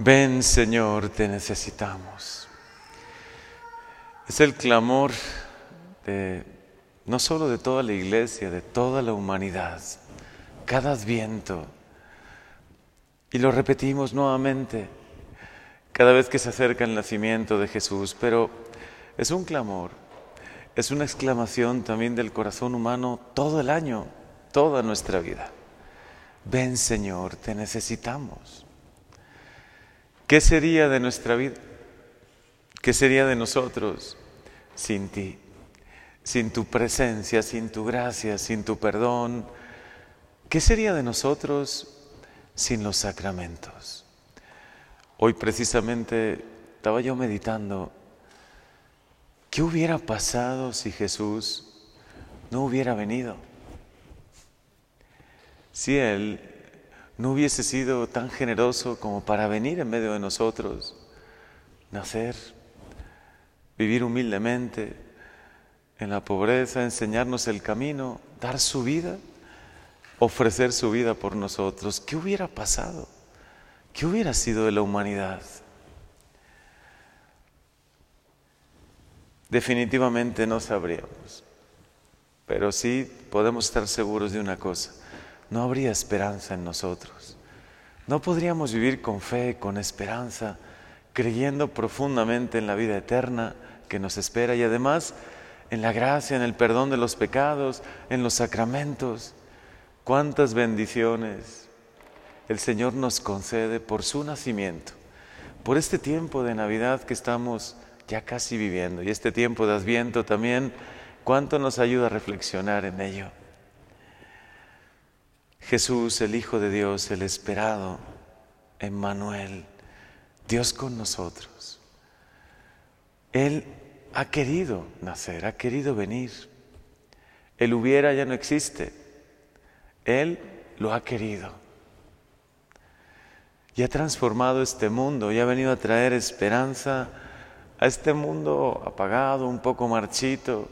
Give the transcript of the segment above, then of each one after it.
Ven Señor, te necesitamos. Es el clamor de no solo de toda la iglesia, de toda la humanidad, cada adviento. Y lo repetimos nuevamente cada vez que se acerca el nacimiento de Jesús, pero es un clamor, es una exclamación también del corazón humano todo el año, toda nuestra vida. Ven Señor, te necesitamos. ¿Qué sería de nuestra vida? ¿Qué sería de nosotros sin ti? Sin tu presencia, sin tu gracia, sin tu perdón. ¿Qué sería de nosotros sin los sacramentos? Hoy precisamente estaba yo meditando, ¿qué hubiera pasado si Jesús no hubiera venido? Si Él no hubiese sido tan generoso como para venir en medio de nosotros, nacer, vivir humildemente en la pobreza, enseñarnos el camino, dar su vida, ofrecer su vida por nosotros. ¿Qué hubiera pasado? ¿Qué hubiera sido de la humanidad? Definitivamente no sabríamos, pero sí podemos estar seguros de una cosa no habría esperanza en nosotros. No podríamos vivir con fe, con esperanza, creyendo profundamente en la vida eterna que nos espera y además en la gracia, en el perdón de los pecados, en los sacramentos. Cuántas bendiciones el Señor nos concede por su nacimiento, por este tiempo de Navidad que estamos ya casi viviendo y este tiempo de Adviento también, cuánto nos ayuda a reflexionar en ello. Jesús, el Hijo de Dios, el esperado, Emmanuel, Dios con nosotros. Él ha querido nacer, ha querido venir. El hubiera ya no existe. Él lo ha querido. Y ha transformado este mundo y ha venido a traer esperanza a este mundo apagado, un poco marchito,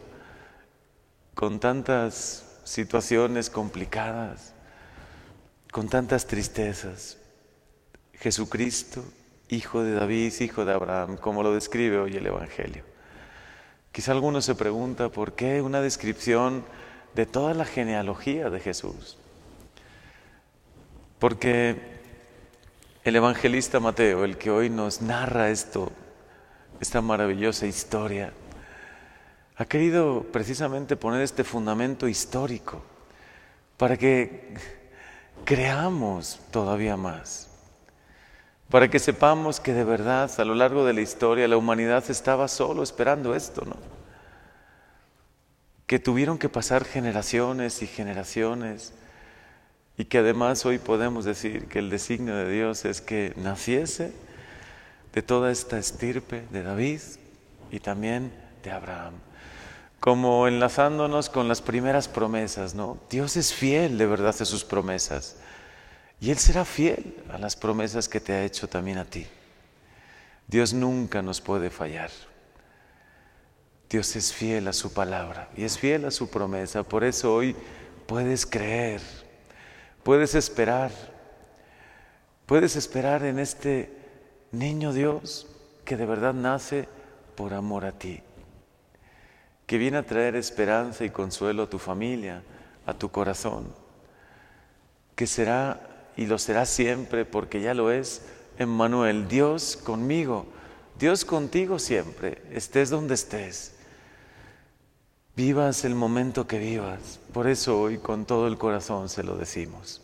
con tantas situaciones complicadas con tantas tristezas. Jesucristo, hijo de David, hijo de Abraham, como lo describe hoy el Evangelio. Quizá alguno se pregunta por qué una descripción de toda la genealogía de Jesús. Porque el evangelista Mateo, el que hoy nos narra esto, esta maravillosa historia, ha querido precisamente poner este fundamento histórico para que creamos todavía más, para que sepamos que de verdad a lo largo de la historia la humanidad estaba solo esperando esto, ¿no? Que tuvieron que pasar generaciones y generaciones y que además hoy podemos decir que el designio de Dios es que naciese de toda esta estirpe de David y también de Abraham como enlazándonos con las primeras promesas, ¿no? Dios es fiel de verdad a sus promesas y Él será fiel a las promesas que te ha hecho también a ti. Dios nunca nos puede fallar. Dios es fiel a su palabra y es fiel a su promesa. Por eso hoy puedes creer, puedes esperar, puedes esperar en este niño Dios que de verdad nace por amor a ti que viene a traer esperanza y consuelo a tu familia, a tu corazón, que será y lo será siempre porque ya lo es, Emmanuel, Dios conmigo, Dios contigo siempre, estés donde estés. Vivas el momento que vivas. Por eso hoy con todo el corazón se lo decimos.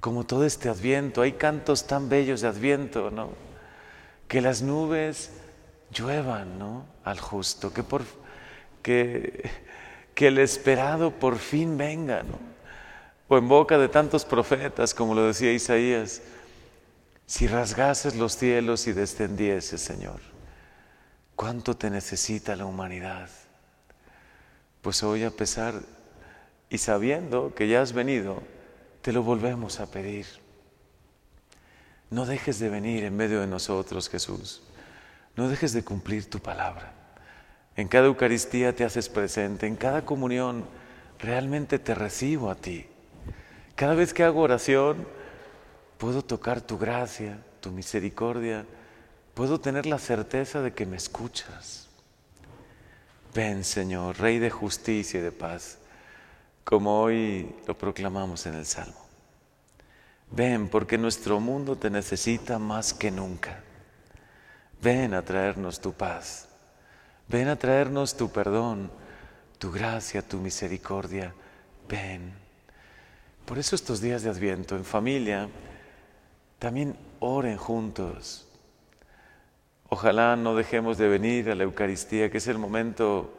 Como todo este adviento, hay cantos tan bellos de adviento, ¿no? Que las nubes lluevan, ¿no? Al justo, que por que, que el esperado por fin venga, ¿no? O en boca de tantos profetas, como lo decía Isaías, si rasgases los cielos y descendieses, Señor, ¿cuánto te necesita la humanidad? Pues hoy a pesar y sabiendo que ya has venido, te lo volvemos a pedir. No dejes de venir en medio de nosotros, Jesús. No dejes de cumplir tu palabra. En cada Eucaristía te haces presente, en cada comunión realmente te recibo a ti. Cada vez que hago oración, puedo tocar tu gracia, tu misericordia, puedo tener la certeza de que me escuchas. Ven, Señor, Rey de justicia y de paz, como hoy lo proclamamos en el Salmo. Ven, porque nuestro mundo te necesita más que nunca. Ven a traernos tu paz. Ven a traernos tu perdón, tu gracia, tu misericordia. Ven. Por eso estos días de Adviento en familia, también oren juntos. Ojalá no dejemos de venir a la Eucaristía, que es el momento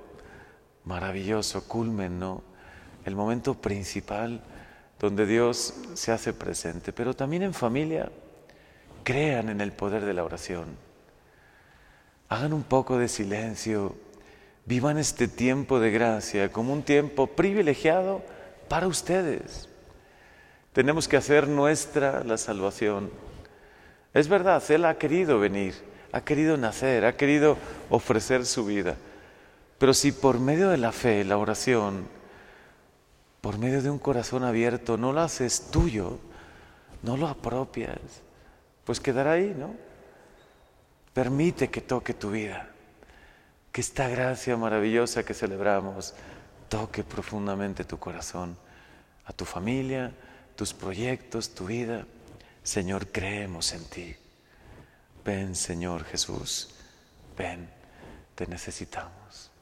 maravilloso, culmen, ¿no? El momento principal donde Dios se hace presente. Pero también en familia, crean en el poder de la oración. Hagan un poco de silencio, vivan este tiempo de gracia como un tiempo privilegiado para ustedes. Tenemos que hacer nuestra la salvación. Es verdad, Él ha querido venir, ha querido nacer, ha querido ofrecer su vida. Pero si por medio de la fe, la oración, por medio de un corazón abierto, no lo haces tuyo, no lo apropias, pues quedará ahí, ¿no? Permite que toque tu vida, que esta gracia maravillosa que celebramos toque profundamente tu corazón, a tu familia, tus proyectos, tu vida. Señor, creemos en ti. Ven, Señor Jesús, ven, te necesitamos.